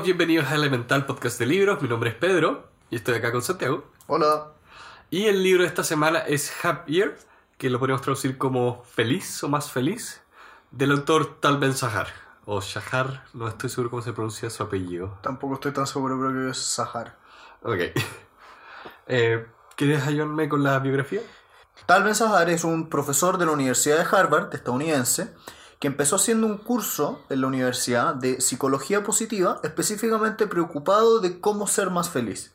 todos, bienvenidos a Elemental Podcast de Libros. Mi nombre es Pedro y estoy acá con Santiago. Hola. Y el libro de esta semana es Happier, que lo podemos traducir como Feliz o Más Feliz, del autor Tal Ben Sahar. O Shahar, no estoy seguro cómo se pronuncia su apellido. Tampoco estoy tan seguro, pero que es Sahar. Ok. Eh, ¿Quieres ayudarme con la biografía? Tal Ben Sahar es un profesor de la Universidad de Harvard, estadounidense, que empezó haciendo un curso en la universidad de psicología positiva, específicamente preocupado de cómo ser más feliz.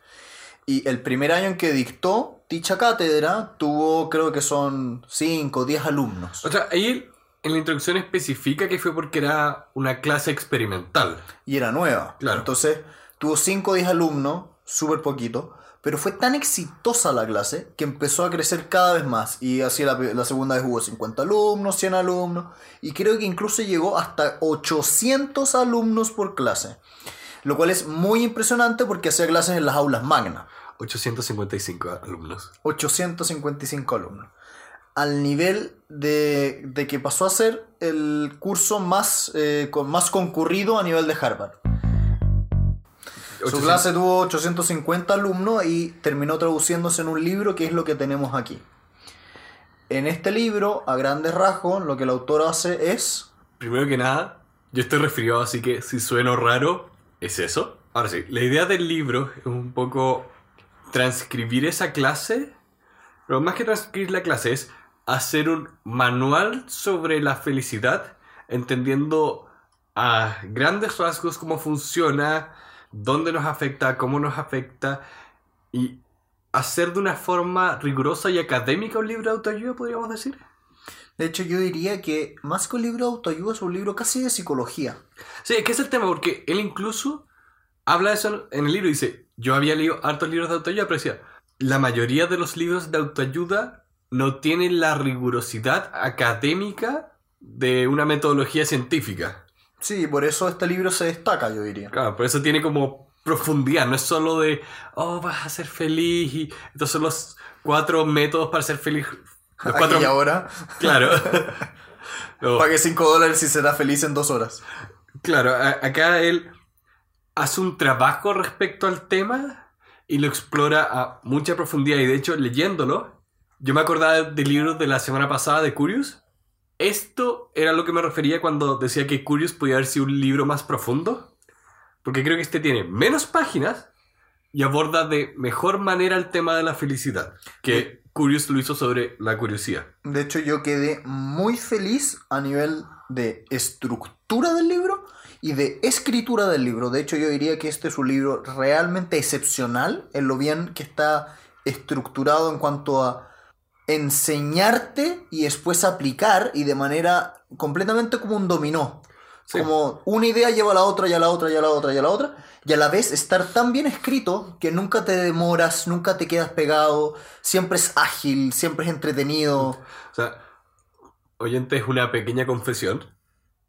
Y el primer año en que dictó dicha cátedra tuvo, creo que son 5 o 10 alumnos. O sea, ahí en la introducción especifica que fue porque era una clase experimental. Y era nueva. Claro. Entonces tuvo 5 o 10 alumnos, súper poquito. Pero fue tan exitosa la clase que empezó a crecer cada vez más. Y así la, la segunda vez hubo 50 alumnos, 100 alumnos. Y creo que incluso llegó hasta 800 alumnos por clase. Lo cual es muy impresionante porque hacía clases en las aulas magnas. 855 alumnos. 855 alumnos. Al nivel de, de que pasó a ser el curso más, eh, con, más concurrido a nivel de Harvard. Su 800 clase tuvo 850 alumnos y terminó traduciéndose en un libro que es lo que tenemos aquí. En este libro, a grandes rasgos, lo que el autor hace es... Primero que nada, yo estoy resfriado, así que si sueno raro, es eso. Ahora sí, la idea del libro es un poco transcribir esa clase, pero más que transcribir la clase es hacer un manual sobre la felicidad, entendiendo a grandes rasgos cómo funciona, dónde nos afecta, cómo nos afecta, y hacer de una forma rigurosa y académica un libro de autoayuda, podríamos decir. De hecho, yo diría que más que un libro de autoayuda es un libro casi de psicología. Sí, es que es el tema, porque él incluso habla de eso en el libro. Dice, yo había leído hartos libros de autoayuda, pero decía, la mayoría de los libros de autoayuda no tienen la rigurosidad académica de una metodología científica. Sí, por eso este libro se destaca, yo diría. Claro, por eso tiene como profundidad, no es solo de, oh, vas a ser feliz y estos son los cuatro métodos para ser feliz. Los Aquí cuatro... y ahora, Claro. No. pague 5 dólares y será feliz en 2 horas. Claro, acá él hace un trabajo respecto al tema y lo explora a mucha profundidad. Y de hecho, leyéndolo, yo me acordaba del libro de la semana pasada de Curious. Esto era lo que me refería cuando decía que Curious podía haber sido un libro más profundo. Porque creo que este tiene menos páginas y aborda de mejor manera el tema de la felicidad. Que Curious lo hizo sobre la curiosidad. De hecho, yo quedé muy feliz a nivel de estructura del libro y de escritura del libro. De hecho, yo diría que este es un libro realmente excepcional en lo bien que está estructurado en cuanto a enseñarte y después aplicar y de manera completamente como un dominó. Sí. Como una idea lleva a la otra y a la otra y a la otra y a la otra. Y a la vez estar tan bien escrito que nunca te demoras, nunca te quedas pegado, siempre es ágil, siempre es entretenido. O sea, oyente, es una pequeña confesión.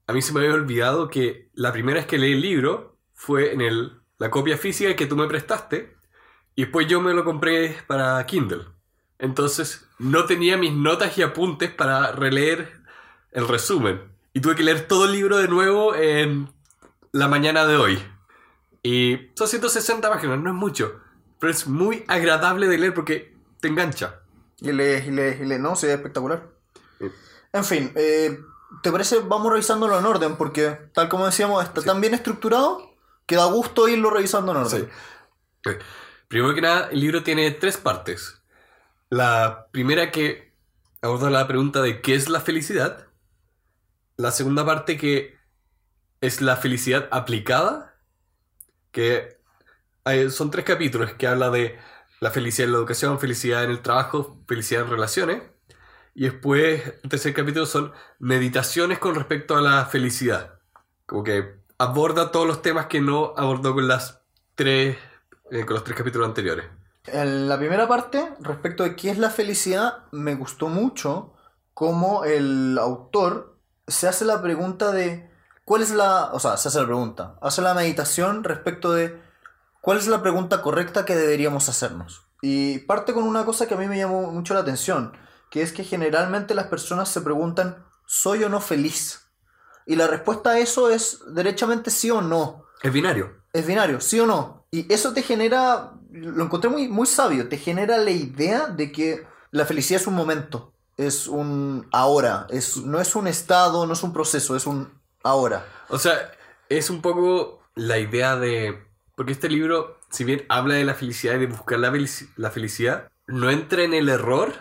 A mí se me había olvidado que la primera vez que leí el libro fue en el, la copia física que tú me prestaste y después yo me lo compré para Kindle. Entonces no tenía mis notas y apuntes para releer el resumen. Y tuve que leer todo el libro de nuevo en la mañana de hoy. Y son 160 páginas, no es mucho. Pero es muy agradable de leer porque te engancha. Y lees, y lees, y lees. No, sí, es espectacular. Sí. En fin, eh, ¿te parece? Vamos revisándolo en orden, porque tal como decíamos, está tan bien estructurado que da gusto irlo revisando en orden. Sí. Primero que nada, el libro tiene tres partes. La primera que aborda la pregunta de qué es la felicidad. La segunda parte que es la felicidad aplicada. Que son tres capítulos que habla de la felicidad en la educación, felicidad en el trabajo, felicidad en relaciones. Y después, el tercer capítulo son meditaciones con respecto a la felicidad. Como que aborda todos los temas que no abordó con las tres, eh, con los tres capítulos anteriores. En la primera parte, respecto de qué es la felicidad, me gustó mucho cómo el autor se hace la pregunta de cuál es la, o sea, se hace la pregunta, hace la meditación respecto de cuál es la pregunta correcta que deberíamos hacernos. Y parte con una cosa que a mí me llamó mucho la atención, que es que generalmente las personas se preguntan, ¿soy o no feliz? Y la respuesta a eso es derechamente sí o no. Es binario. es binario, sí o no. Y eso te genera, lo encontré muy, muy sabio, te genera la idea de que la felicidad es un momento, es un ahora, es, no es un estado, no es un proceso, es un ahora. O sea, es un poco la idea de... Porque este libro, si bien habla de la felicidad y de buscar la, felici- la felicidad, no entra en el error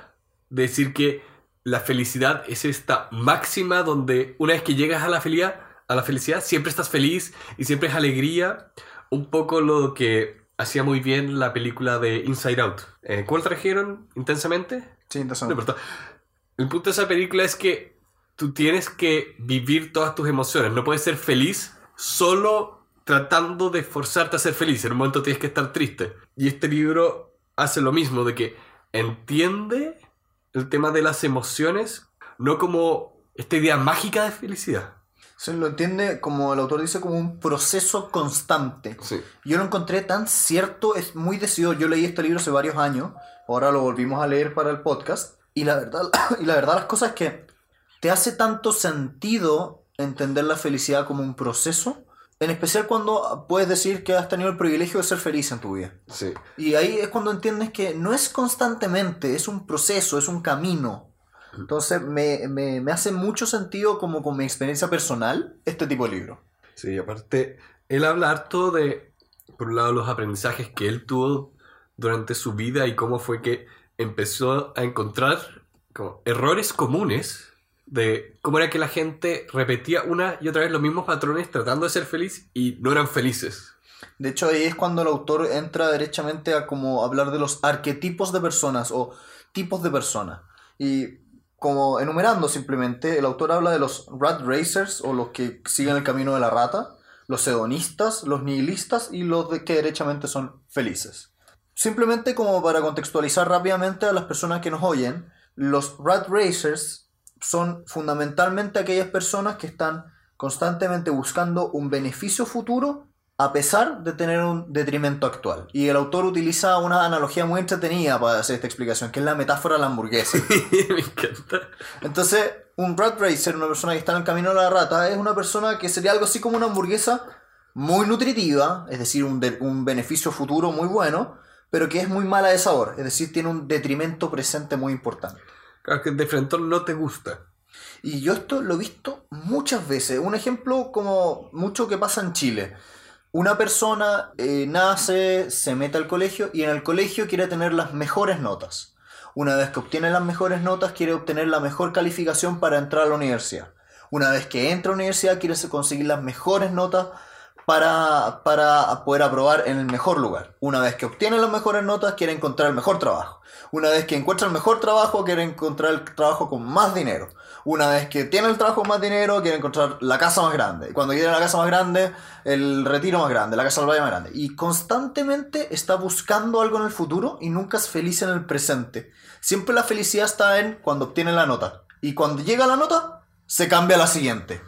de decir que la felicidad es esta máxima donde una vez que llegas a la felicidad, a la felicidad siempre estás feliz y siempre es alegría. Un poco lo que hacía muy bien la película de Inside Out. Eh, ¿Cuál trajeron intensamente? Sí, No interesante. importa. El punto de esa película es que tú tienes que vivir todas tus emociones. No puedes ser feliz solo tratando de forzarte a ser feliz. En un momento tienes que estar triste. Y este libro hace lo mismo, de que entiende el tema de las emociones, no como esta idea mágica de felicidad. Se lo entiende, como el autor dice, como un proceso constante. Sí. Yo lo encontré tan cierto, es muy decidido. Yo leí este libro hace varios años, ahora lo volvimos a leer para el podcast. Y la verdad, y la verdad las cosas es que te hace tanto sentido entender la felicidad como un proceso, en especial cuando puedes decir que has tenido el privilegio de ser feliz en tu vida. Sí. Y ahí es cuando entiendes que no es constantemente, es un proceso, es un camino. Entonces me, me, me hace mucho sentido como con mi experiencia personal este tipo de libro. Sí, aparte, él habla harto de, por un lado, los aprendizajes que él tuvo durante su vida y cómo fue que empezó a encontrar como errores comunes de cómo era que la gente repetía una y otra vez los mismos patrones tratando de ser feliz y no eran felices. De hecho, ahí es cuando el autor entra derechamente a como hablar de los arquetipos de personas o tipos de personas. Y como enumerando simplemente, el autor habla de los rat racers o los que siguen el camino de la rata, los hedonistas, los nihilistas y los de que derechamente son felices. Simplemente como para contextualizar rápidamente a las personas que nos oyen, los rat racers son fundamentalmente aquellas personas que están constantemente buscando un beneficio futuro a pesar de tener un detrimento actual. Y el autor utiliza una analogía muy entretenida para hacer esta explicación, que es la metáfora de la hamburguesa. Me encanta. Entonces, un rat racer, una persona que está en el camino de la rata, es una persona que sería algo así como una hamburguesa muy nutritiva, es decir, un, de- un beneficio futuro muy bueno, pero que es muy mala de sabor, es decir, tiene un detrimento presente muy importante. Claro que de frente no te gusta. Y yo esto lo he visto muchas veces. Un ejemplo como mucho que pasa en Chile. Una persona eh, nace, se mete al colegio y en el colegio quiere tener las mejores notas. Una vez que obtiene las mejores notas, quiere obtener la mejor calificación para entrar a la universidad. Una vez que entra a la universidad, quiere conseguir las mejores notas para, para poder aprobar en el mejor lugar. Una vez que obtiene las mejores notas, quiere encontrar el mejor trabajo. Una vez que encuentra el mejor trabajo, quiere encontrar el trabajo con más dinero. Una vez que tiene el trabajo con más dinero, quiere encontrar la casa más grande. Y cuando quiere la casa más grande, el retiro más grande, la casa del valle más grande. Y constantemente está buscando algo en el futuro y nunca es feliz en el presente. Siempre la felicidad está en cuando obtiene la nota. Y cuando llega la nota, se cambia a la siguiente.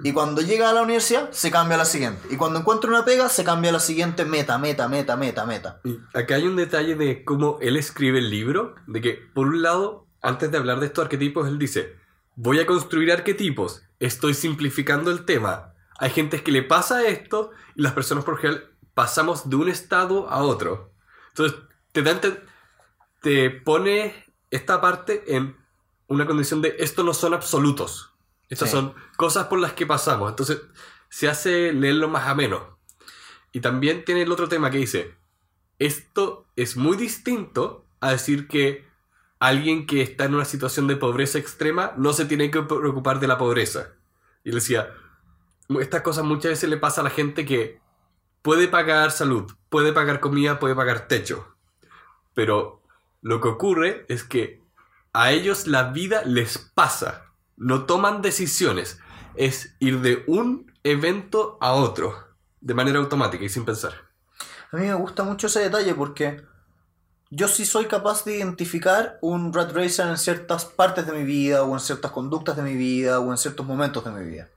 Y cuando llega a la universidad, se cambia a la siguiente. Y cuando encuentra una pega, se cambia a la siguiente meta, meta, meta, meta, meta. Y acá hay un detalle de cómo él escribe el libro, de que por un lado, antes de hablar de estos arquetipos, él dice, voy a construir arquetipos, estoy simplificando el tema. Hay gente que le pasa esto y las personas por general pasamos de un estado a otro. Entonces, te, pone esta parte en una condición de esto no son absolutos. Estas Sí. son cosas por las que pasamos. Entonces, se hace leerlo más ameno. Y también tiene el otro tema que dice, esto es muy distinto a decir que alguien que está en una situación de pobreza extrema no se tiene que preocupar de la pobreza. Y él decía, estas cosas muchas veces le pasa a la gente que puede pagar salud, puede pagar comida, puede pagar techo. Pero lo que ocurre es que a ellos la vida les pasa, no toman decisiones, es ir de un evento a otro, de manera automática y sin pensar. A mí me gusta mucho ese detalle porque yo sí soy capaz de identificar un rat racer en ciertas partes de mi vida o en ciertas conductas de mi vida o en ciertos momentos de mi vida.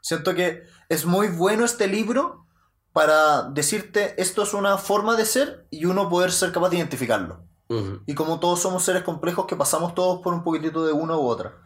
Siento que es muy bueno este libro para decirte esto es una forma de ser y uno poder ser capaz de identificarlo. Y como todos somos seres complejos que pasamos todos por un poquitito de una u otra.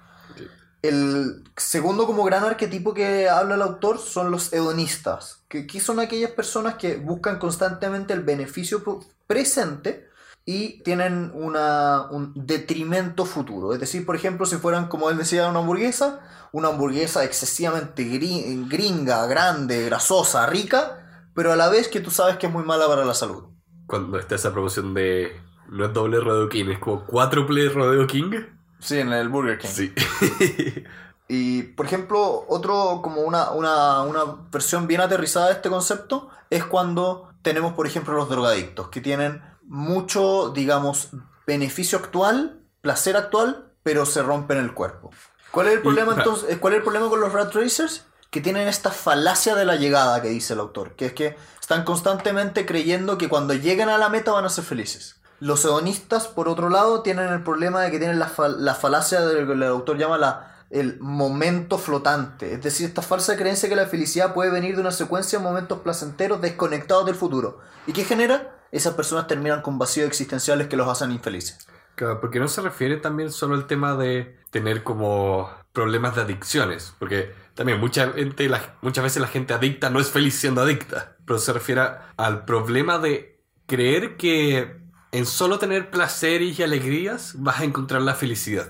El segundo como gran arquetipo que habla el autor son los hedonistas, que aquí son aquellas personas que buscan constantemente el beneficio presente y tienen una, un detrimento futuro. Es decir, por ejemplo, si fueran, como él decía, una hamburguesa, una hamburguesa excesivamente gri- gringa, grande, grasosa, rica, pero a la vez que tú sabes que es muy mala para la salud. Cuando está esa promoción de. No es doble Rodeo King, es como cuádruple Rodeo King. Sí, en el Burger King. Sí. Y, por ejemplo, otro, como una, una, una versión bien aterrizada de este concepto, es cuando tenemos, por ejemplo, los drogadictos, que tienen mucho, digamos, beneficio actual, placer actual, pero se rompen el cuerpo. ¿Cuál es el problema Y- entonces? ¿Cuál es el problema con los rat racers? Que tienen esta falacia de la llegada que dice el autor, que es que están constantemente creyendo que cuando lleguen a la meta van a ser felices. Los hedonistas, por otro lado, tienen el problema de que tienen la, fal- la falacia de lo que el autor llama la, el momento flotante. Es decir, esta falsa creencia que la felicidad puede venir de una secuencia de momentos placenteros desconectados del futuro. ¿Y qué genera? Esas personas terminan con vacíos existenciales que los hacen infelices. Claro, porque no se refiere también solo al tema de tener como problemas de adicciones, porque también mucha gente, muchas veces la gente adicta no es feliz siendo adicta, pero se refiere al problema de creer que en solo tener placeres y alegrías vas a encontrar la felicidad.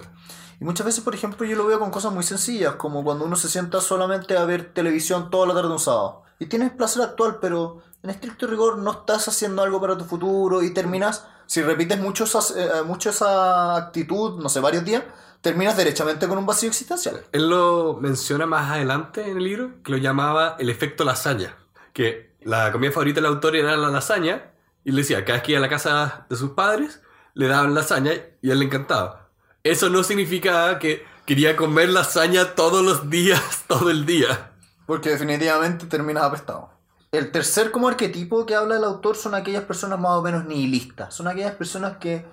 Y muchas veces, por ejemplo, yo lo veo con cosas muy sencillas, como cuando uno se sienta solamente a ver televisión toda la tarde un sábado. Y tienes placer actual, pero en estricto rigor no estás haciendo algo para tu futuro y terminas, si repites mucho, esas- eh, mucho esa actitud, no sé, varios días, terminas derechamente con un vacío existencial. Él lo menciona más adelante en el libro, que lo llamaba el efecto lasaña, que la comida favorita del autor era la lasaña, y le decía, cada vez que iba a la casa de sus padres, le daban lasaña y él le encantaba. Eso no significaba que quería comer lasaña todos los días, todo el día. Porque definitivamente terminas apestado. El tercer como arquetipo que habla el autor son aquellas personas más o menos nihilistas. Son aquellas personas que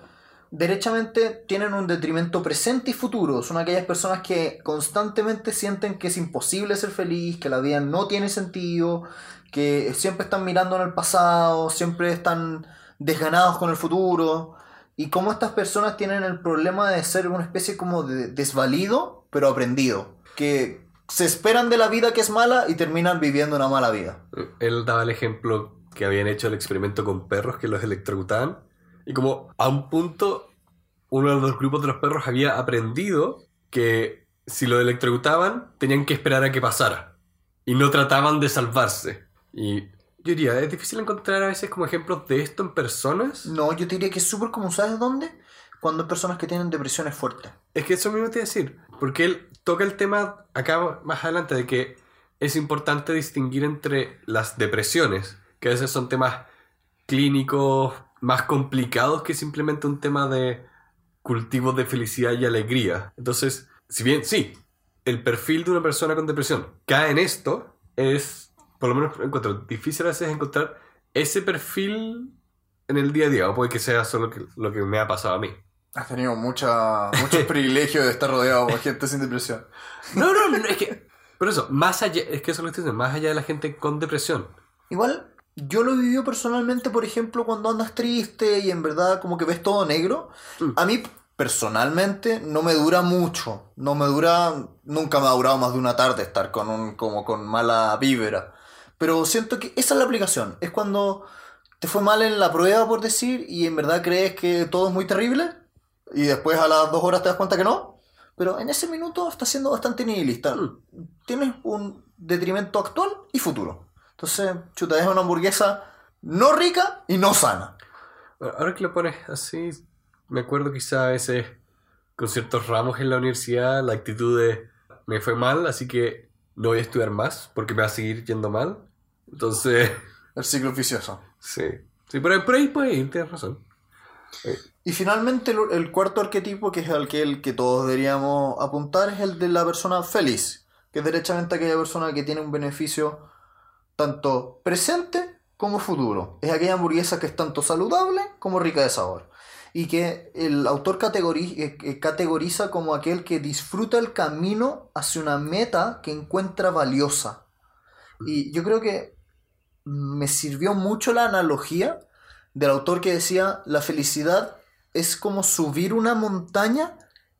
derechamente tienen un detrimento presente y futuro. Son aquellas personas que constantemente sienten que es imposible ser feliz, que la vida no tiene sentido, que siempre están mirando en el pasado, siempre están desganados con el futuro. Y cómo estas personas tienen el problema de ser una especie como de desvalido, pero aprendido. Que se esperan de la vida que es mala y terminan viviendo una mala vida. Él daba el ejemplo que habían hecho el experimento con perros que los electrocutaban, y como a un punto uno de los grupos de los perros había aprendido que si lo electrocutaban tenían que esperar a que pasara y no trataban de salvarse. Y yo diría, es difícil encontrar a veces como ejemplos de esto en personas. No, yo te diría que es súper común, ¿sabes dónde? Cuando hay personas que tienen depresiones fuertes. Es que eso mismo te iba a decir, porque él toca el tema acá más adelante de que es importante distinguir entre las depresiones, que a veces son temas clínicos más complicados que simplemente un tema de cultivo de felicidad y alegría. Entonces, si bien sí, el perfil de una persona con depresión cae en esto, es, por lo menos encuentro difícil a veces encontrar ese perfil en el día a día, o puede que sea solo que- lo que me ha pasado a mí. Has tenido mucha, mucho privilegio de estar rodeado por gente sin depresión. No, no, no, es que. Por eso, más allá, es que eso es lo estoy diciendo, más allá de la gente con depresión. Igual, yo lo he vivido personalmente, por ejemplo, cuando andas triste y en verdad como que ves todo negro. Mm. A mí, personalmente, no me dura mucho. No me dura, nunca me ha durado más de una tarde estar con un, como con mala vibra. Pero siento que esa es la aplicación. Es cuando te fue mal en la prueba, por decir, y en verdad crees que todo es muy terrible. Y después a las dos horas te das cuenta que no. Pero en ese minuto estás siendo bastante nihilista. Mm. Tienes un detrimento actual y futuro. Entonces, chuta, es una hamburguesa no rica y no sana. Ahora que lo pones así, me acuerdo quizá a veces con ciertos ramos en la universidad, la actitud de me fue mal, así que no voy a estudiar más porque me va a seguir yendo mal. Entonces, El ciclo vicioso. sí. Sí, por ahí, por ahí tienes razón. Y finalmente el, el cuarto arquetipo, que es al que, el que todos deberíamos apuntar, es el de la persona feliz, que es derechamente aquella persona que tiene un beneficio tanto presente como futuro. Es aquella hamburguesa que es tanto saludable como rica de sabor. Y que el autor eh, eh, categoriza como aquel que disfruta el camino hacia una meta que encuentra valiosa. Y yo creo que me sirvió mucho la analogía del autor que decía, la felicidad es como subir una montaña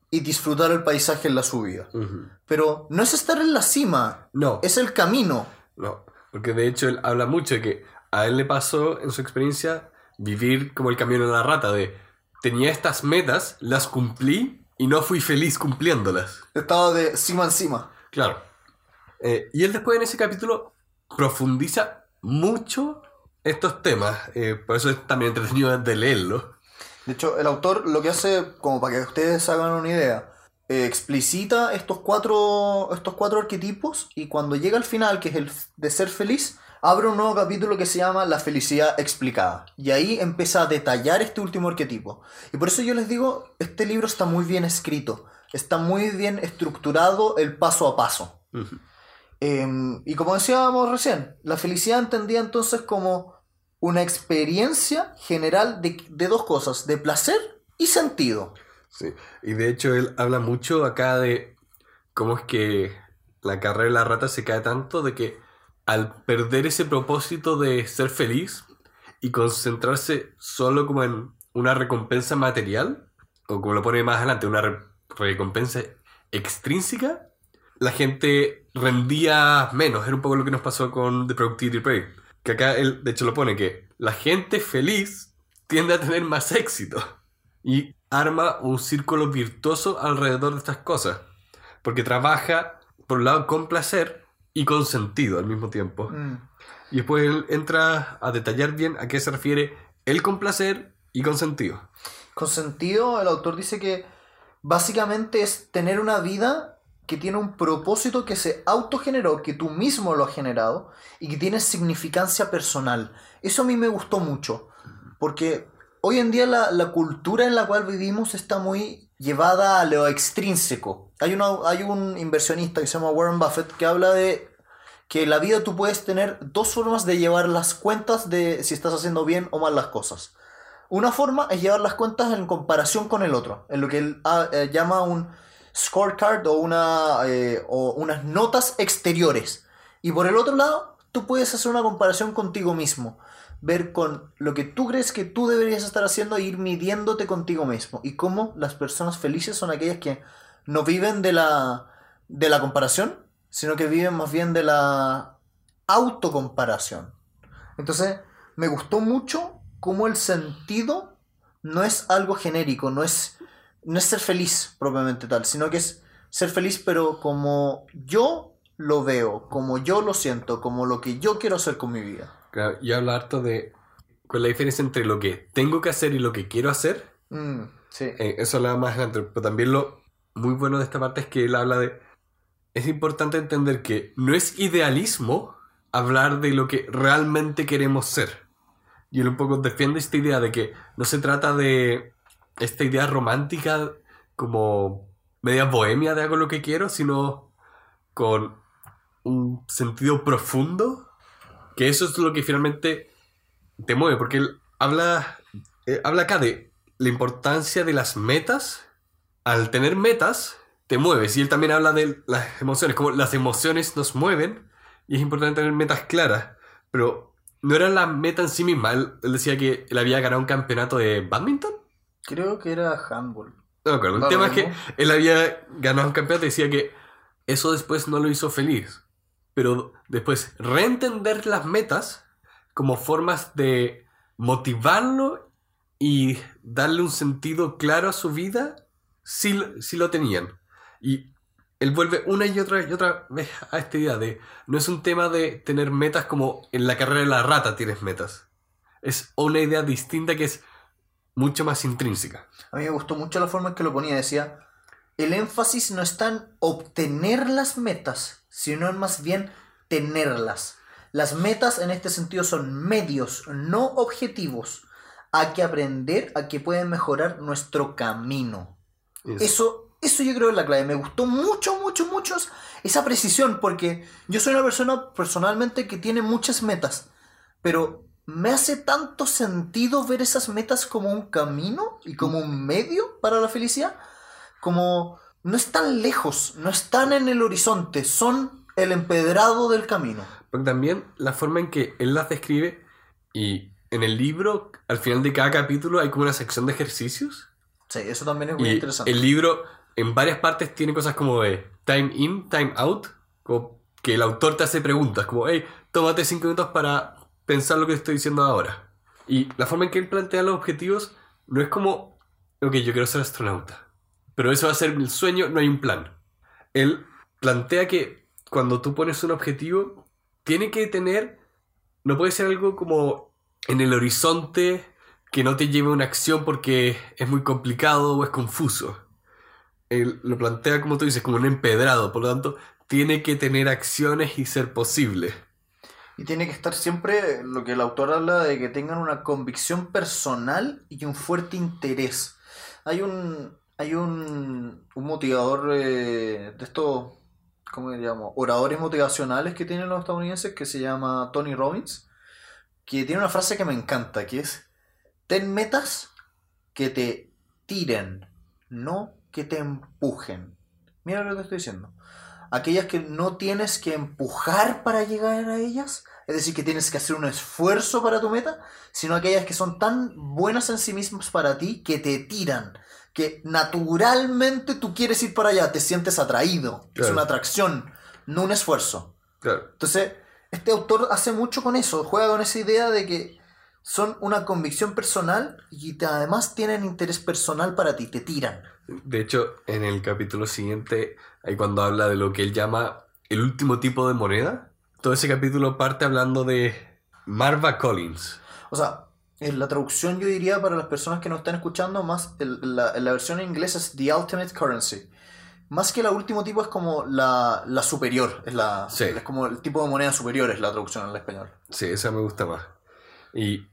y disfrutar el paisaje en la subida. Pero no es estar en la cima, No, es el camino. no. Porque de hecho él habla mucho de que a él le pasó en su experiencia vivir como el camino de la rata, de tenía estas metas, las cumplí y no fui feliz cumpliéndolas. Estaba de cima encima. Claro. Eh, y él después en ese capítulo profundiza mucho estos temas. eh, por eso es también entretenido de leerlo. De hecho, el autor lo que hace, como para que ustedes hagan una idea, eh, explicita estos cuatro, estos cuatro arquetipos y cuando llega al final, que es el de ser feliz, abre un nuevo capítulo que se llama La felicidad explicada. Y ahí empieza a detallar este último arquetipo. Y por eso yo les digo, este libro está muy bien escrito, está muy bien estructurado el paso a paso. Eh, y como decíamos recién, la felicidad entendía entonces como una experiencia general de, de dos cosas, de placer y sentido. Sí. Y de hecho él habla mucho acá de cómo es que la carrera de la rata se cae tanto de que al perder ese propósito de ser feliz y concentrarse solo como en una recompensa material, o como lo pone más adelante, una re- recompensa extrínseca, la gente rendía menos. Era un poco lo que nos pasó con The Productivity Project. Que acá él, de hecho, lo pone que la gente feliz tiende a tener más éxito. Y arma un círculo virtuoso alrededor de estas cosas. Porque trabaja, por un lado, con placer y con sentido al mismo tiempo. Mm. Y después él entra a detallar bien a qué se refiere él con placer y con sentido. Con sentido, el autor dice que básicamente es tener una vida que tiene un propósito que se autogeneró, que tú mismo lo has generado y que tiene significancia personal. Eso a mí me gustó mucho, porque hoy en día la, la cultura en la cual vivimos está muy llevada a lo extrínseco. Hay, una, hay un inversionista que se llama Warren Buffett que habla de que en la vida tú puedes tener dos formas de llevar las cuentas de si estás haciendo bien o mal las cosas. Una forma es llevar las cuentas en comparación con el otro, en lo que él ah, eh, llama un scorecard o, una, eh, o unas notas exteriores. Y por el otro lado, tú puedes hacer una comparación contigo mismo, ver con lo que tú crees que tú deberías estar haciendo e ir midiéndote contigo mismo. Y cómo las personas felices son aquellas que no viven de la, de la comparación, sino que viven más bien de la autocomparación. Entonces, me gustó mucho cómo el sentido no es algo genérico, no es, no es ser feliz propiamente tal, sino que es ser feliz pero como yo lo veo, como yo lo siento, como lo que yo quiero hacer con mi vida. Claro, y habla harto de cuál es la diferencia entre lo que tengo que hacer y lo que quiero hacer. Mm, sí. Eh, eso hablaba más adelante, pero también lo muy bueno de esta parte es que él habla de... Es importante entender que no es idealismo hablar de lo que realmente queremos ser. Y él un poco defiende esta idea de que no se trata de esta idea romántica como media bohemia de hago lo que quiero, sino con un sentido profundo, que eso es lo que finalmente te mueve, porque él habla, eh, habla acá de la importancia de las metas. Al tener metas, te mueves. Y él también habla de las emociones, como las emociones nos mueven y es importante tener metas claras. Pero no era la meta en sí misma. Él, decía que él había ganado un campeonato de badminton. Creo que era handball. No me acuerdo. El tema es que él había ganado un campeonato y decía que eso después no lo hizo feliz. Pero después, reentender las metas como formas de motivarlo y darle un sentido claro a su vida, sí, sí lo tenían. Y él vuelve una y otra y otra vez a esta idea de no es un tema de tener metas como en la carrera de la rata tienes metas. Es una idea distinta que es mucho más intrínseca. A mí me gustó mucho la forma en que lo ponía. Decía, el énfasis no está en obtener las metas, sino en más bien tenerlas. Las metas en este sentido son medios, no objetivos. Hay que aprender a que pueden mejorar nuestro camino. Es- Eso, eso yo creo es la clave. Me gustó mucho, mucho, mucho esa precisión, porque yo soy una persona personalmente que tiene muchas metas, pero me hace tanto sentido ver esas metas como un camino y como un medio para la felicidad, como no están lejos, no están en el horizonte, son el empedrado del camino. Porque también la forma en que él las describe y en el libro, al final de cada capítulo hay como una sección de ejercicios. Sí, eso también es muy Y interesante. el libro en varias partes tiene cosas como de time in, time out, como que el autor te hace preguntas, como, hey, tómate cinco minutos para pensar lo que estoy diciendo ahora. Y la forma en que él plantea los objetivos no es como, ok, yo quiero ser astronauta, pero eso va a ser el sueño, no hay un plan. Él plantea que cuando tú pones un objetivo, tiene que tener, no puede ser algo como en el horizonte que no te lleve a una acción porque es muy complicado o es confuso. Él lo plantea, como tú dices, como un empedrado, por lo tanto, tiene que tener acciones y ser posible. Y tiene que estar siempre, lo que el autor habla de que tengan una convicción personal y un fuerte interés. Hay un, hay un, un motivador eh, de estos, ¿cómo llamo? Oradores motivacionales que tienen los estadounidenses que se llama Tony Robbins, que tiene una frase que me encanta, que es, ten metas que te tiren, no que te empujen. Mira lo que te estoy diciendo. Aquellas que no tienes que empujar para llegar a ellas, es decir, que tienes que hacer un esfuerzo para tu meta, sino aquellas que son tan buenas en sí mismas para ti que te tiran, que naturalmente tú quieres ir para allá, te sientes atraído, es una atracción, no un esfuerzo. Claro. Entonces, este autor hace mucho con eso, juega con esa idea de que son una convicción personal y te- además tienen interés personal para ti, te tiran. De hecho, en el capítulo siguiente, ahí cuando habla de lo que él llama el último tipo de moneda, todo ese capítulo parte hablando de Marva Collins. O sea, en la traducción yo diría para las personas que nos están escuchando, más el- la, la versión en inglés es The Ultimate Currency. Más que la último tipo es como la, la superior, es, la, Sí. es como el tipo de moneda superior, es la traducción al español. Sí, esa me gusta más. Y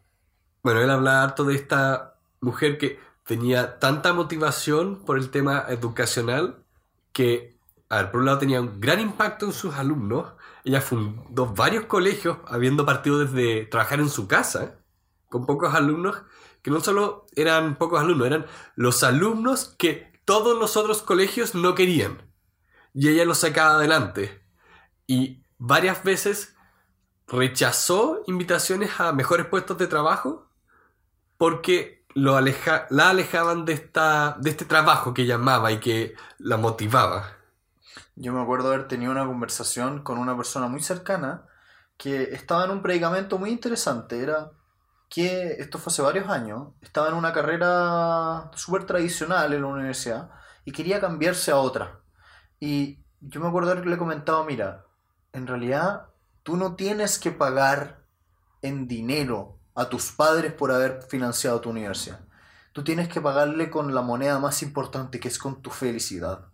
bueno, él habla harto de esta mujer que tenía tanta motivación por el tema educacional que, a ver, por un lado tenía un gran impacto en sus alumnos. Ella fundó varios colegios, habiendo partido desde trabajar en su casa, con pocos alumnos, que no solo eran pocos alumnos, eran los alumnos que todos los otros colegios no querían. Y ella los sacaba adelante. Y varias veces rechazó invitaciones a mejores puestos de trabajo porque lo aleja, la alejaban de, esta, de este trabajo que llamaba y que la motivaba. Yo me acuerdo haber tenido una conversación con una persona muy cercana que estaba en un predicamento muy interesante. Era que, esto fue hace varios años, estaba en una carrera súper tradicional en la universidad y quería cambiarse a otra. Y yo me acuerdo haberle comentado, mira, en realidad tú no tienes que pagar en dinero a tus padres por haber financiado tu universidad. Tú tienes que pagarle con la moneda más importante, que es con tu felicidad.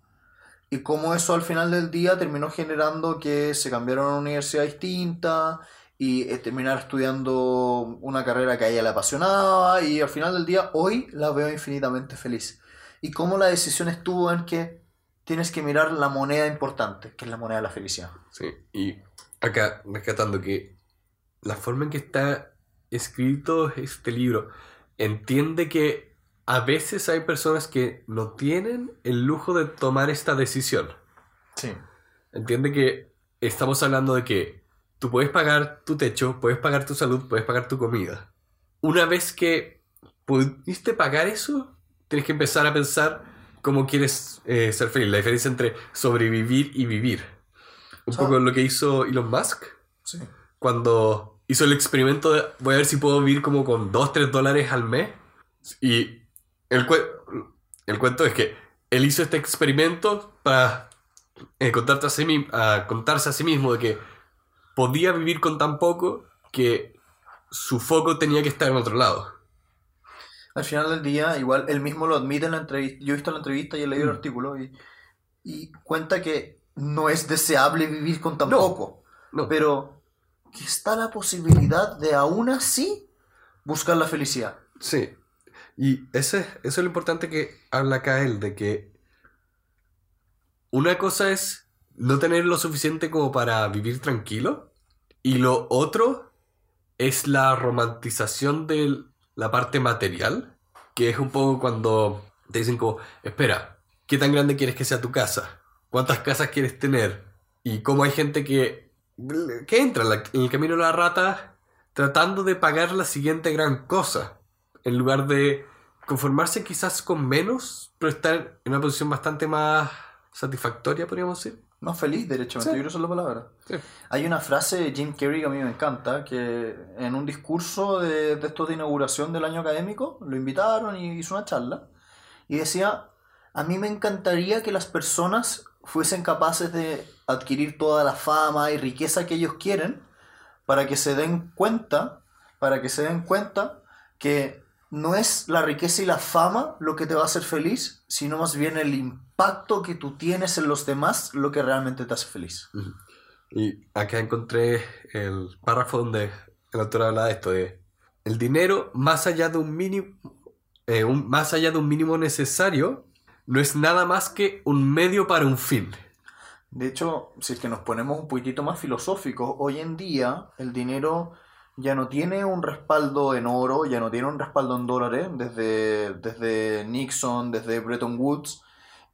Y cómo eso al final del día terminó generando que se cambiaron a una universidad distinta y eh, terminar estudiando una carrera que a ella le apasionaba y al final del día hoy la veo infinitamente feliz. Y cómo la decisión estuvo en que tienes que mirar la moneda importante, que es la moneda de la felicidad. Sí, y acá rescatando que la forma en que está escrito este libro entiende que a veces hay personas que no tienen el lujo de tomar esta decisión. Sí. Entiende que estamos hablando de que tú puedes pagar tu techo, puedes pagar tu salud, puedes pagar tu comida. Una vez que pudiste pagar eso, tienes que empezar a pensar cómo quieres eh, ser feliz. La diferencia entre sobrevivir y vivir. Un poco lo que hizo Elon Musk Sí. cuando hizo el experimento de voy a ver si puedo vivir como con 2, 3 dólares al mes. Y el, cue- el cuento es que él hizo este experimento para eh, contarte a, sí a contarse a sí mismo de que podía vivir con tan poco que su foco tenía que estar en otro lado. Al final del día, igual él mismo lo admite en la entrevista. Yo he visto la entrevista y he leído el Mm. artículo y, y cuenta que no es deseable vivir con tan No. poco, No, pero que está la posibilidad de aún así buscar la felicidad. Sí. Y ese, eso es lo importante que habla acá él, de que una cosa es no tener lo suficiente como para vivir tranquilo, y lo otro es la romantización de la parte material, que es un poco cuando te dicen como, espera, ¿qué tan grande quieres que sea tu casa? ¿Cuántas casas quieres tener? Y cómo hay gente que, que entra en, el camino de la rata tratando de pagar la siguiente gran cosa, en lugar de conformarse quizás con menos, pero estar en una posición bastante más satisfactoria, podríamos decir. Más feliz, derechamente, Sí. yo creo que es la palabra. Sí. Hay una frase de Jim Carrey que a mí me encanta, que en un discurso de, de de inauguración del año académico, lo invitaron y hizo una charla, y decía, a mí me encantaría que las personas fuesen capaces de adquirir toda la fama y riqueza que ellos quieren, para que se den cuenta, para que se den cuenta que no es la riqueza y la fama lo que te va a hacer feliz, sino más bien el impacto que tú tienes en los demás lo que realmente te hace feliz. Y acá encontré el párrafo donde el autor habla de esto, de el dinero más allá de un mínimo, eh, un- más allá de un mínimo necesario, no es nada más que un medio para un fin. De hecho, si es que nos ponemos un poquitito más filosóficos, hoy en día el dinero ya no tiene un respaldo en oro, ya no tiene un respaldo en dólares, desde, desde Nixon, desde Bretton Woods,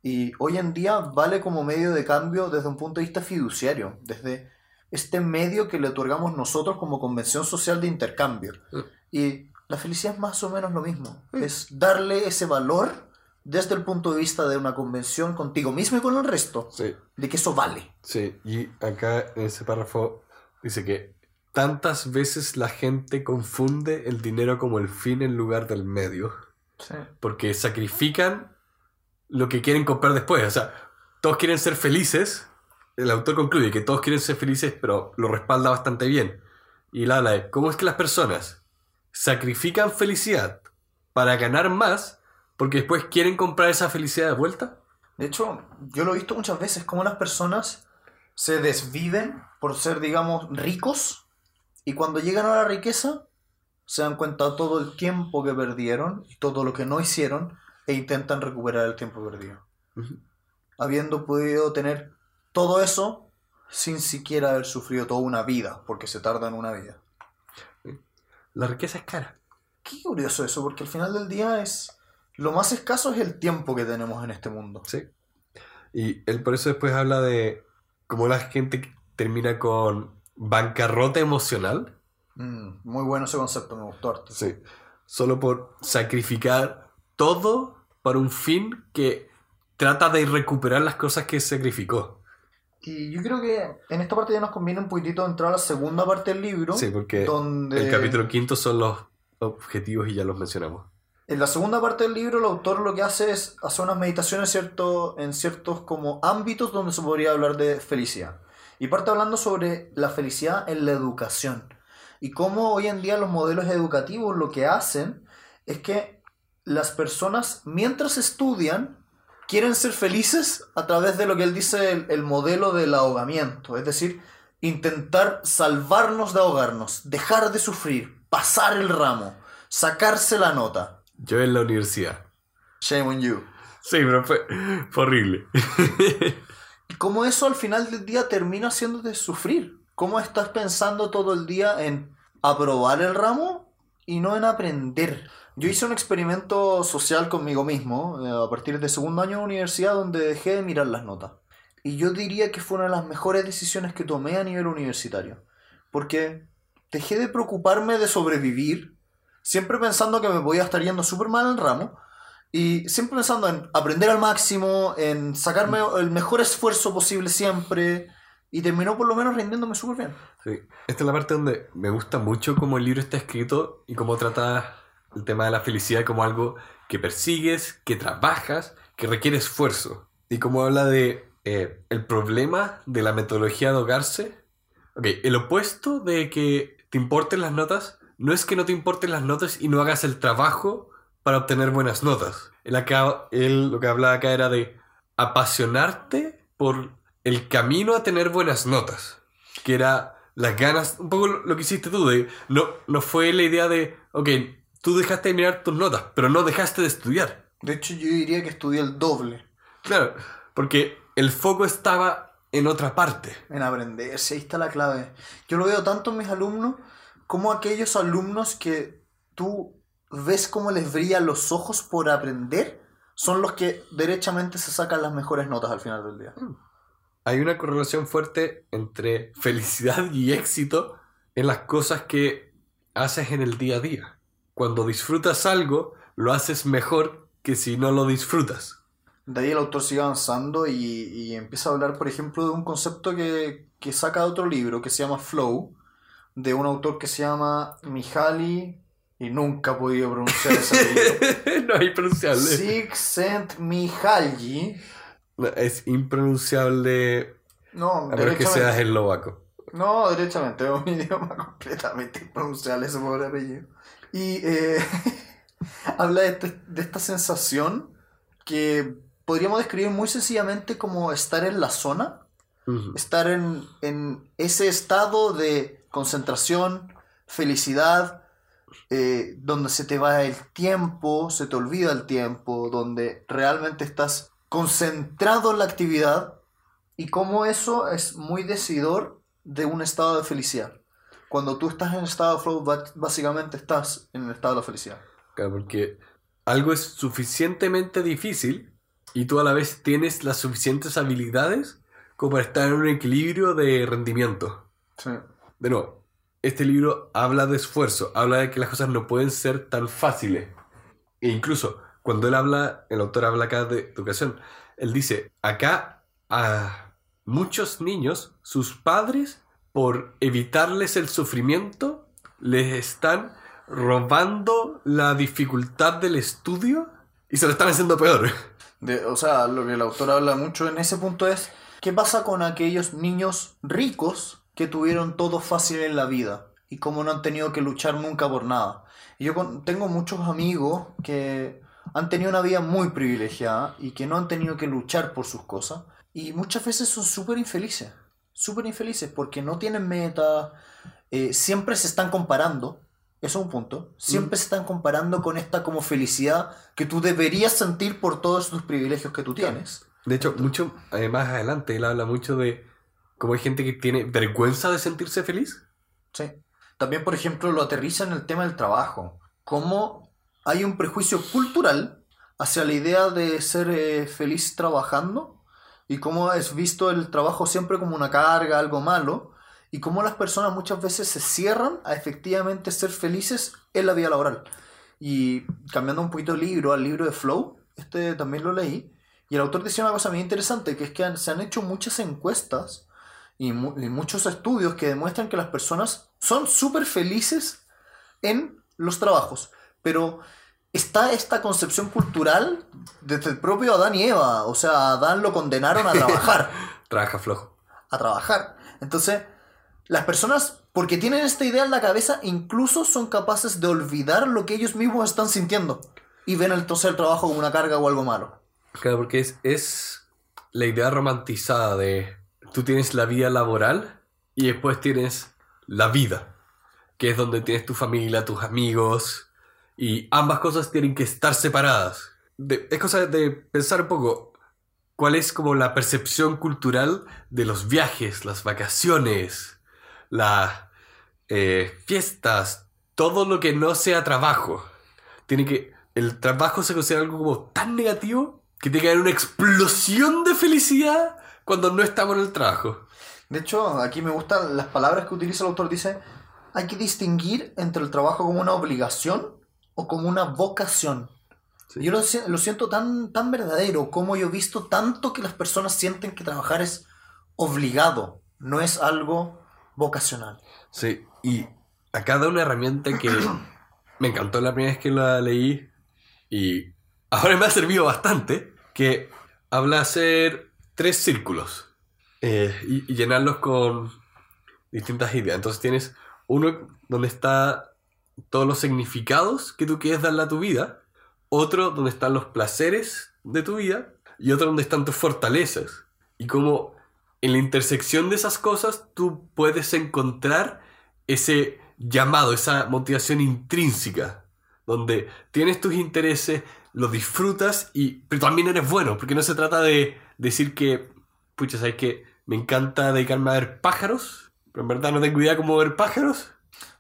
y hoy en día vale como medio de cambio desde un punto de vista fiduciario, desde este medio que le otorgamos nosotros como convención social de intercambio. Mm. Y la felicidad es más o menos lo mismo, Mm. es darle ese valor desde el punto de vista de una convención contigo mismo y con el resto Sí, de que eso vale. sí. Y acá en ese párrafo dice que tantas veces la gente confunde el dinero como el fin en lugar del medio. porque sacrifican lo que quieren comprar después. O sea, todos quieren ser felices. El autor concluye que todos quieren ser felices, pero lo respalda bastante bien. Y él habla de cómo es que las personas sacrifican felicidad para ganar más porque después quieren comprar esa felicidad de vuelta. De hecho, yo lo he visto muchas veces, cómo las personas se desviven por ser, digamos, ricos y cuando llegan a la riqueza se dan cuenta de todo el tiempo que perdieron y todo lo que no hicieron e intentan recuperar el tiempo perdido. Habiendo podido tener todo eso sin siquiera haber sufrido toda una vida, porque se tarda en una vida. La riqueza es cara. Qué curioso eso, porque al final del día es... Lo más escaso es el tiempo que tenemos en este mundo. Sí. Y él por eso después habla de cómo la gente termina con bancarrota emocional. Mm, muy bueno ese concepto, me gustó harto. Sí. Solo por sacrificar todo para un fin que trata de recuperar las cosas que sacrificó. Y yo creo que en esta parte ya nos conviene un poquitito entrar a la segunda parte del libro. Sí, porque donde el capítulo quinto son los objetivos y ya los mencionamos. En la segunda parte del libro el autor lo que hace es hacer unas meditaciones cierto, en ciertos como ámbitos donde se podría hablar de felicidad. Y parte hablando sobre la felicidad en la educación. Y cómo hoy en día los modelos educativos lo que hacen es que las personas mientras estudian quieren ser felices a través de lo que él dice el, el modelo del ahogamiento. Es decir, intentar salvarnos de ahogarnos, dejar de sufrir, pasar el ramo, sacarse la nota. Yo en la universidad. Shame on you. Sí, pero fue, fue horrible. Y cómo eso al final del día termina haciéndote sufrir. Cómo estás pensando todo el día en aprobar el ramo y no en aprender. Yo hice un experimento social conmigo mismo eh, a partir de segundo año de universidad donde dejé de mirar las notas. Y yo diría que fue una de las mejores decisiones que tomé a nivel universitario. Porque dejé de preocuparme de sobrevivir, siempre pensando que me podía estar yendo súper mal el ramo. Y siempre pensando en aprender al máximo, en sacarme el mejor esfuerzo posible siempre. Y terminó por lo menos rindiéndome súper bien. Sí. Esta es la parte donde me gusta mucho cómo el libro está escrito y cómo trata el tema de la felicidad como algo que persigues, que trabajas, que requiere esfuerzo. Y cómo habla de eh, el problema de la metodología de ahogarse. Ok, el opuesto de que te importen las notas no es que no te importen las notas y no hagas el trabajo para obtener buenas notas. Él, acá, él lo que hablaba acá era de apasionarte por el camino a tener buenas notas. Que era las ganas, un poco lo que hiciste tú, de, no, no fue la idea de, ok, tú dejaste de mirar tus notas, pero no dejaste de estudiar. De hecho, yo diría que estudié el doble Claro, porque el foco estaba en otra parte. en aprender. Sí, ahí está la clave. Yo lo veo tanto en mis alumnos como aquellos alumnos que tú ves cómo les brillan los ojos por aprender, son los que derechamente se sacan las mejores notas al final del día. Hay una correlación fuerte entre felicidad y éxito en las cosas que haces en el día a día. Cuando disfrutas algo, lo haces mejor que si no lo disfrutas. De ahí el autor sigue avanzando y, y empieza a hablar, por ejemplo, de un concepto que, que saca de otro libro que se llama Flow, de un autor que se llama Mihaly, y nunca he podido pronunciar ese apellido. no hay pronunciable. Csikszentmihalyi. No, es impronunciable No, a menos que seas eslovaco. No, derechamente, es un idioma completamente impronunciable ese pobre apellido. Y eh, habla de, este- de esta sensación que podríamos describir muy sencillamente como estar en la zona, estar en, en ese estado de concentración, felicidad, eh, donde se te va el tiempo, se te olvida el tiempo, donde realmente estás concentrado en la actividad y cómo eso es muy decidor de un estado de felicidad. Cuando tú estás en estado de flow, básicamente estás en el estado de la felicidad. Claro, porque algo es suficientemente difícil y tú a la vez tienes las suficientes habilidades como para estar en un equilibrio de rendimiento. Sí. De nuevo, este libro habla de esfuerzo, habla de que las cosas no pueden ser tan fáciles. E incluso cuando él habla, el autor habla acá de educación, él dice, acá a muchos niños, sus padres, por evitarles el sufrimiento, les están robando la dificultad del estudio y se lo están haciendo peor. De- o sea, lo que el autor habla mucho en ese punto es, ¿qué pasa con aquellos niños ricos que tuvieron todo fácil en la vida y cómo no han tenido que luchar nunca por nada? Y yo tengo muchos amigos que han tenido una vida muy privilegiada y que no han tenido que luchar por sus cosas y muchas veces son súper infelices, súper infelices porque no tienen meta, eh, siempre se están comparando. Eso es un punto. Siempre se están comparando con esta como felicidad que tú deberías sentir por todos tus privilegios que tú tienes. De hecho, mucho eh, más adelante él habla mucho de cómo hay gente que tiene vergüenza de sentirse feliz. Sí. También, por ejemplo, lo aterriza en el tema del trabajo. Cómo hay un prejuicio cultural hacia la idea de ser eh, feliz trabajando y cómo es visto el trabajo siempre como una carga, algo malo, y cómo las personas muchas veces se cierran a efectivamente ser felices en la vida laboral. Y cambiando un poquito el libro al libro de Flow, este también lo leí, y el autor decía una cosa muy interesante, que es que se han hecho muchas encuestas y, mu- y muchos estudios que demuestran que las personas son súper felices en los trabajos, pero está esta concepción cultural desde el propio Adán y Eva, o sea, a Adán lo condenaron a trabajar, Trabaja flojo. a trabajar. Entonces, las personas, porque tienen esta idea en la cabeza, incluso son capaces de olvidar lo que ellos mismos están sintiendo y ven entonces el trabajo como una carga o algo malo. Claro, porque es, es la idea romantizada de tú tienes la vida laboral y después tienes la vida, que es donde tienes tu familia, tus amigos, y ambas cosas tienen que estar separadas. Es cosa de pensar un poco cuál es como la percepción cultural de los viajes, las vacaciones, las eh, fiestas, todo lo que no sea trabajo. Tiene que. El trabajo se considera algo como tan negativo que tiene que haber una explosión de felicidad cuando no estamos en el trabajo. De hecho, aquí me gustan las palabras que utiliza el autor. Dice, hay que distinguir entre el trabajo como una obligación o como una vocación. Sí. Yo lo, si- lo siento tan, tan verdadero, como yo he visto tanto que las personas sienten que trabajar es obligado, no es algo vocacional. Sí, y acá da una herramienta que me encantó la primera vez que la leí y ahora me ha servido bastante, que habla de tres círculos eh, y, y llenarlos con distintas ideas. Entonces tienes uno donde está todos los significados que tú quieres darle a tu vida, otro donde están los placeres de tu vida y otro donde están tus fortalezas. Y como en la intersección de esas cosas tú puedes encontrar ese llamado, esa motivación intrínseca, donde tienes tus intereses, los disfrutas, y, pero también eres bueno, porque no se trata de decir que, pucha, ¿sabes que Me encanta dedicarme a ver pájaros, pero en verdad no tengo idea cómo ver pájaros.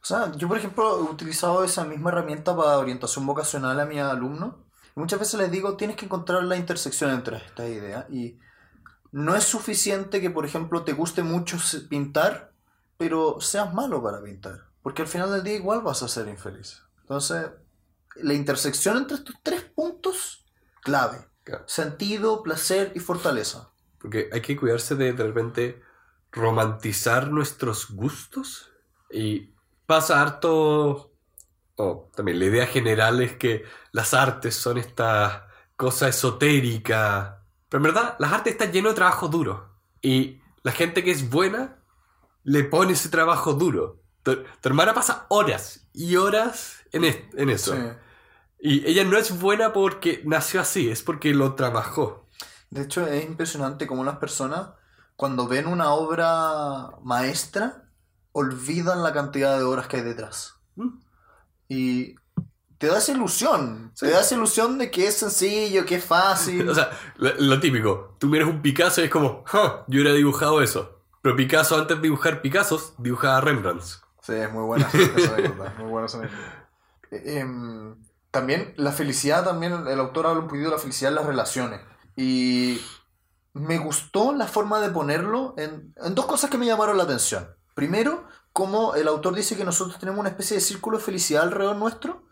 O sea, yo por ejemplo he utilizado esa misma herramienta para orientación vocacional a mis alumnos. Muchas veces les digo, tienes que encontrar la intersección entre estas ideas. Y no es suficiente que, por ejemplo, te guste mucho pintar, pero seas malo para pintar. Porque al final del día igual vas a ser infeliz. Entonces, la intersección entre estos tres puntos clave. Claro. Sentido, placer y fortaleza. Porque hay que cuidarse de de repente romantizar nuestros gustos. Y pasa harto. O también la idea general es que las artes son esta cosa esotérica. Pero en verdad, las artes están llenas de trabajo duro. Y la gente que es buena le pone ese trabajo duro. Tu, tu hermana pasa horas y horas en, es- en eso. Sí. Y ella no es buena porque nació así, es porque lo trabajó. De hecho, es impresionante cómo las personas, cuando ven una obra maestra, olvidan la cantidad de horas que hay detrás. Mm. Y te da esa ilusión. Sí. Te da esa ilusión de que es sencillo, que es fácil. O sea, lo, lo típico, tú miras un Picasso y es como, "Ja, yo hubiera dibujado eso. Pero Picasso antes de dibujar Picassos, dibujaba Rembrandts. Sí, es muy buena esa muy buena esa. Eh, también la felicidad, también el autor habla un poquito de la felicidad en las relaciones. Y me gustó la forma de ponerlo en, dos cosas que me llamaron la atención. Primero, como el autor dice que nosotros tenemos una especie de círculo de felicidad alrededor nuestro.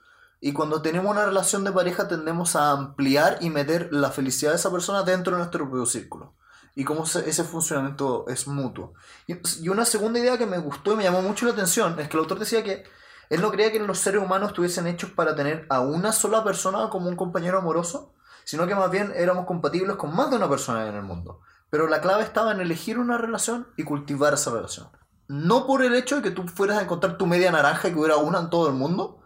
Y cuando tenemos una relación de pareja tendemos a ampliar y meter la felicidad de esa persona dentro de nuestro propio círculo. Y cómo se- ese funcionamiento es mutuo. Y una segunda idea que me gustó y me llamó mucho la atención es que el autor decía que él no creía que los seres humanos estuviesen hechos para tener a una sola persona como un compañero amoroso, sino que más bien éramos compatibles con más de una persona en el mundo. Pero la clave estaba en elegir una relación y cultivar esa relación. No por el hecho de que tú fueras a encontrar tu media naranja y que hubiera una en todo el mundo,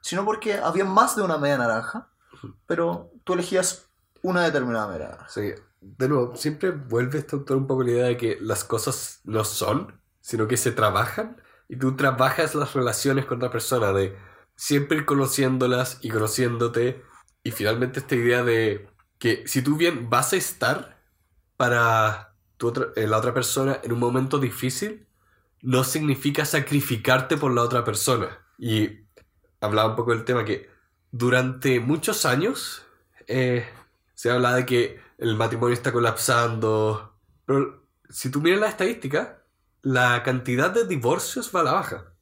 sino porque había más de una media naranja, pero tú elegías una determinada media. Sí, de nuevo, siempre vuelve este autor un poco la idea de que las cosas no son, sino que se trabajan. Y tú trabajas las relaciones con otra persona, de siempre ir conociéndolas y conociéndote. Y finalmente esta idea de que si tú bien vas a estar para tu otra- eh, la otra persona en un momento difícil, no significa sacrificarte por la otra persona. Y hablaba un poco del tema que durante muchos años eh, se habla de que el matrimonio está colapsando. Pero si tú miras la estadística, la cantidad de divorcios va a la baja.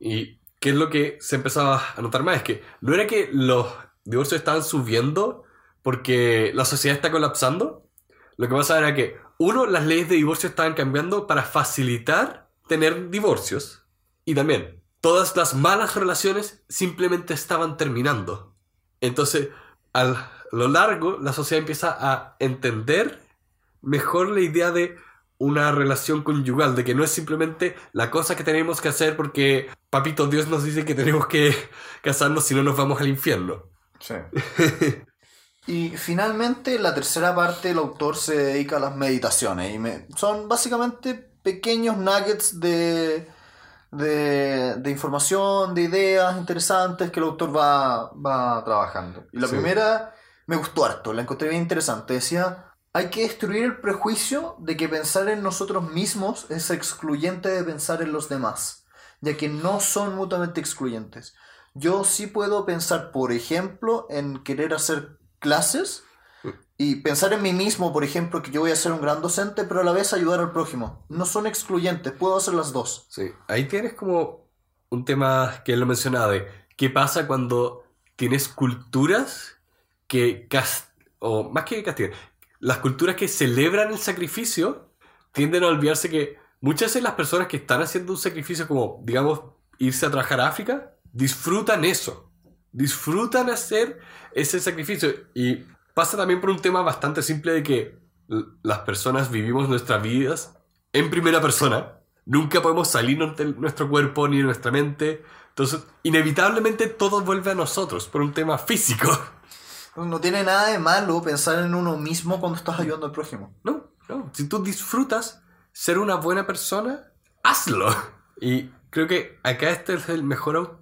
¿Y qué es lo que se empezaba a notar más? Es que no era que los divorcios estaban subiendo porque la sociedad está colapsando. Lo que pasa era que, uno, las leyes de divorcio estaban cambiando para facilitar tener divorcios. Y también, todas las malas relaciones simplemente estaban terminando. Entonces, a lo largo, la sociedad empieza a entender mejor la idea de una relación conyugal, de que no es simplemente la cosa que tenemos que hacer porque Papito Dios nos dice que tenemos que casarnos si no nos vamos al infierno. Sí. y finalmente, la tercera parte, el autor se dedica a las meditaciones. Y me- son básicamente pequeños nuggets de, de, de información, de ideas interesantes que el autor va, va trabajando. Y la Sí. primera me gustó harto, la encontré bien interesante. Decía, hay que destruir el prejuicio de que pensar en nosotros mismos es excluyente de pensar en los demás, ya que no son mutuamente excluyentes. Yo sí puedo pensar, por ejemplo, en querer hacer clases y pensar en mí mismo, por ejemplo, que yo voy a ser un gran docente, pero a la vez ayudar al prójimo. No son excluyentes, puedo hacer las dos. Sí, ahí tienes como un tema que él lo mencionaba de qué pasa cuando tienes culturas que, cas- o más que castigan, las culturas que celebran el sacrificio tienden a olvidarse que muchas veces las personas que están haciendo un sacrificio como, digamos, irse a trabajar a África, disfrutan eso, disfrutan hacer ese sacrificio y pasa también por un tema bastante simple de que las personas vivimos nuestras vidas en primera persona. Nunca podemos salirnos de nuestro cuerpo ni de nuestra mente. Entonces, inevitablemente todo vuelve a nosotros por un tema físico. No tiene nada de malo pensar en uno mismo cuando estás ayudando al prójimo. No, no. Si tú disfrutas ser una buena persona, hazlo. Y creo que acá este es el mejor,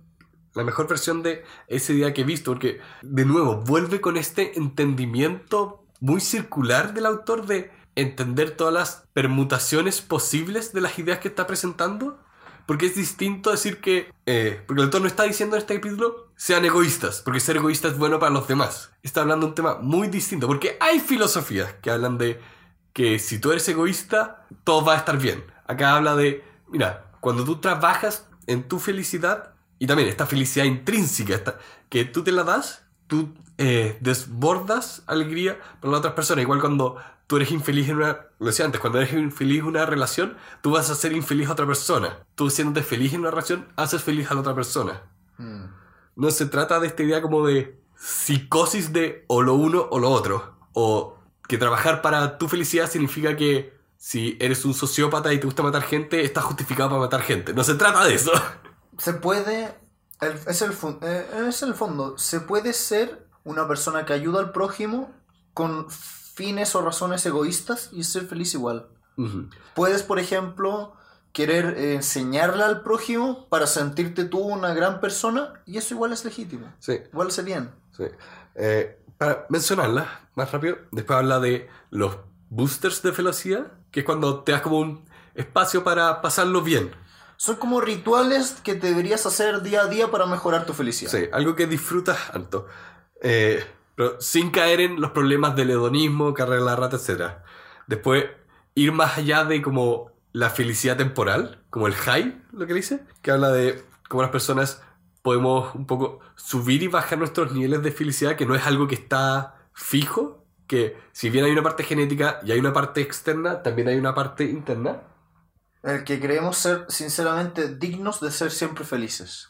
la mejor versión de ese día que he visto, porque de nuevo vuelve con este entendimiento muy circular del autor de entender todas las permutaciones posibles de las ideas que está presentando. Porque es distinto decir que... eh, porque el autor no está diciendo en este capítulo sean egoístas, porque ser egoísta es bueno para los demás. Está hablando de un tema muy distinto, porque hay filosofías que hablan de que si tú eres egoísta, todo va a estar bien. Acá habla de, mira, cuando tú trabajas en tu felicidad, Y también esta felicidad intrínseca, que tú te la das, tú eh, desbordas alegría para las otras personas. Igual cuando tú eres infeliz en una... Lo decía antes, cuando eres infeliz en una relación, tú vas a ser infeliz a otra persona. Tú siéndote feliz en una relación, haces feliz a la otra persona. Mm. No se trata de esta idea como de psicosis de o lo uno o lo otro. O que trabajar para tu felicidad significa que si eres un sociópata y te gusta matar gente, estás justificado para matar gente. No se trata de eso. Se puede. el- es, el, eh, es el fondo. Se puede ser una persona que ayuda al prójimo con fines o razones egoístas y ser feliz igual. Puedes, por ejemplo, querer eh, enseñarle al prójimo para sentirte tú una gran persona y eso igual es legítimo. Sí. Igual hace bien. Sí. Eh, para mencionarla más rápido, después habla de los boosters de felicidad, que es cuando te das como un espacio para pasarlo bien. Son como rituales que deberías hacer día a día para mejorar tu felicidad. Sí, algo que disfrutas tanto. Eh, pero sin caer en los problemas del hedonismo, carrera de la rata, etc. Después, ir más allá de como la felicidad temporal, como el high, lo que dice, que habla de cómo las personas podemos un poco subir y bajar nuestros niveles de felicidad, que no es algo que está fijo, que si bien hay una parte genética y hay una parte externa, también hay una parte interna. El que creemos ser sinceramente dignos de ser siempre felices.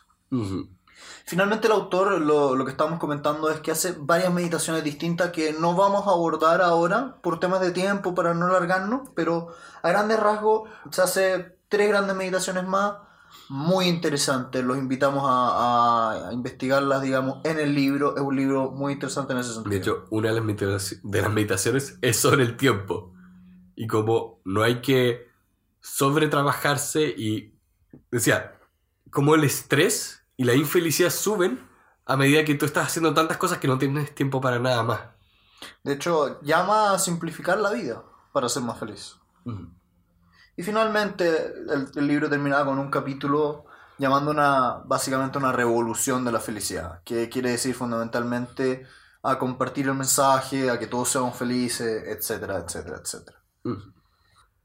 Finalmente el autor lo, lo que estamos comentando es que hace varias meditaciones distintas que no vamos a abordar ahora por temas de tiempo para no alargarnos, pero a grandes rasgos se hace tres grandes meditaciones más muy interesantes. Los invitamos a, a investigarlas, digamos, en el libro. Es un libro muy interesante en ese sentido. De hecho, una de las, de las meditaciones es sobre el tiempo. Y como no hay que sobretrabajarse y... Decía, como el estrés y la infelicidad suben a medida que tú estás haciendo tantas cosas que no tienes tiempo para nada más. De hecho, llama a simplificar la vida para ser más feliz. Y finalmente el, el libro terminaba con un capítulo llamando una, básicamente una revolución de la felicidad, que quiere decir fundamentalmente a compartir el mensaje, a que todos seamos felices, etcétera, etcétera, etcétera.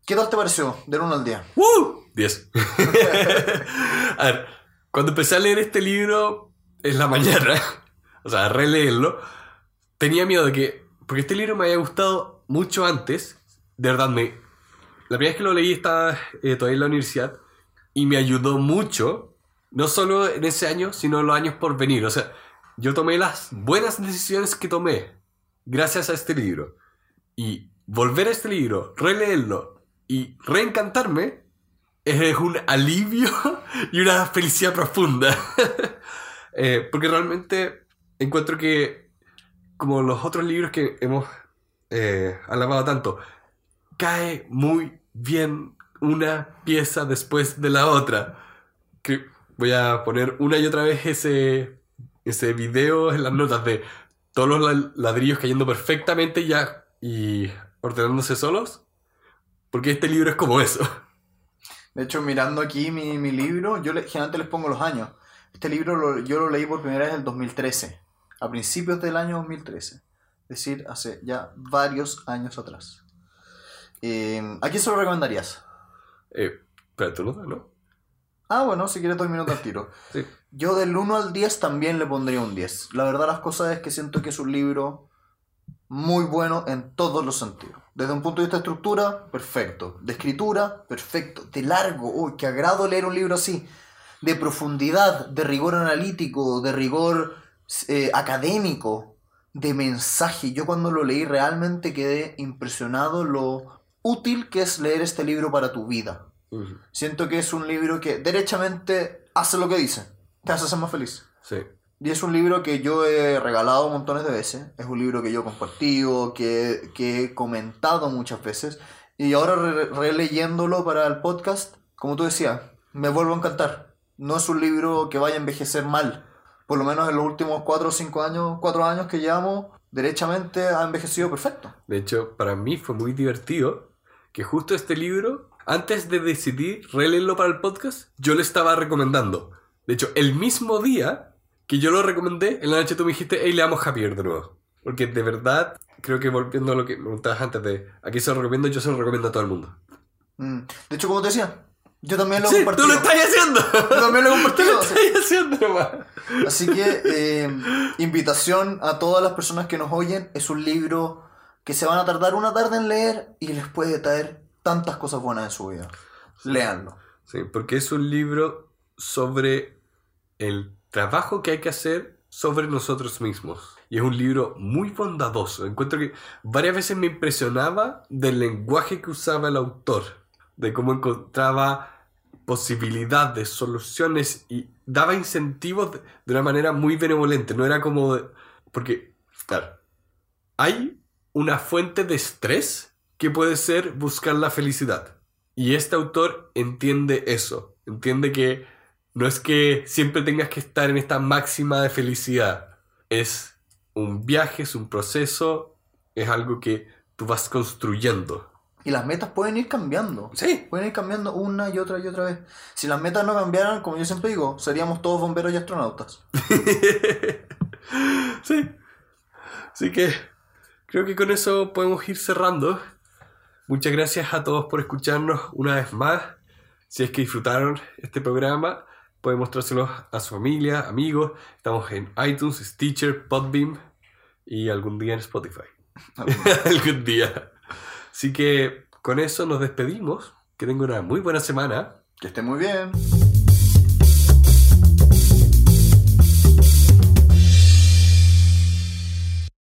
¿Qué tal te pareció? Del 1 al 10. ¡Woo! 10. a ver, cuando empecé a leer este libro en la mañana, o sea, a releerlo, tenía miedo de que, porque este libro me había gustado mucho antes, de verdad, me, la primera vez que lo leí estaba eh, todavía en la universidad y me ayudó mucho, no solo en ese año, sino en los años por venir. O sea, yo tomé las buenas decisiones que tomé gracias a este libro. Y volver a este libro, releerlo y reencantarme es un alivio y una felicidad profunda. Eh, porque realmente encuentro que, como los otros libros que hemos eh, alabado tanto, cae muy bien una pieza después de la otra. Que voy a poner una y otra vez ese, ese video en las notas de todos los la- ladrillos cayendo perfectamente ya y ordenándose solos. Porque este libro es como eso. De hecho, mirando aquí mi, mi libro, yo le- generalmente les pongo los años. Este libro lo- yo lo leí por primera vez en el 2013, a principios del año 2013. Es decir, hace ya varios años atrás. Eh, ¿A quién se lo recomendarías? Eh, pero tú no, ¿no? Ah, bueno, si quieres minuto al tiro. Sí. Yo del 1 al 10 también le pondría un 10. La verdad las cosas es que siento que es un libro muy bueno en todos los sentidos. Desde un punto de vista de estructura, perfecto. De escritura, perfecto. De largo, uy, qué agrado leer un libro así. De profundidad, de rigor analítico, de rigor eh, académico, de mensaje. Yo cuando lo leí realmente quedé impresionado lo útil que es leer este libro para tu vida. Siento que es un libro que derechamente hace lo que dice. Te hace ser más feliz. Sí. Y es un libro que yo he regalado montones de veces. Es un libro que yo he compartido, que, que he comentado muchas veces. Y ahora re- releyéndolo para el podcast, como tú decías, me vuelvo a encantar. No es un libro que vaya a envejecer mal. Por lo menos en los últimos 4 o 5 años, 4 años que llevamos, derechamente ha envejecido perfecto. De hecho, para mí fue muy divertido que justo este libro, antes de decidir releerlo para el podcast, yo le estaba recomendando. De hecho, el mismo día que yo lo recomendé, en la noche tú me dijiste, hey, leamos Happier de nuevo. Porque de verdad, creo que volviendo a lo que me preguntabas antes de, aquí se lo recomiendo, yo se lo recomiendo a todo el mundo. Mm. De hecho, como te decía, Yo también lo he Sí, tú compartido. lo estás haciendo. Yo también lo he Tú compartido. lo estás haciendo nomás. Así que eh, invitación a todas las personas que nos oyen. Es un libro que se van a tardar una tarde en leer y les puede traer tantas cosas buenas en su vida. Léanlo. Sí, porque es un libro sobre el trabajo que hay que hacer sobre nosotros mismos. Y es un libro muy bondadoso. Encuentro que varias veces me impresionaba del lenguaje que usaba el autor, de cómo encontraba posibilidades, soluciones y daba incentivos de, una manera muy benevolente. No era como... de- porque, claro, hay una fuente de estrés que puede ser buscar la felicidad. Y este autor entiende eso. Entiende que no es que siempre tengas que estar en esta máxima de felicidad. Es un viaje, es un proceso, es algo que tú vas construyendo. Y las metas pueden ir cambiando. Sí. Pueden ir cambiando una y otra y otra vez. Si las metas no cambiaran, como yo siempre digo, seríamos todos bomberos y astronautas. sí. Así que creo que con eso podemos ir cerrando. Muchas gracias a todos por escucharnos una vez más. Si es que disfrutaron este programa, pueden mostrárselo a su familia, amigos. Estamos en iTunes, Stitcher, Podbeam y algún día en Spotify. algún día. Así que con eso nos despedimos. Que tengan una muy buena semana. Que esté muy bien.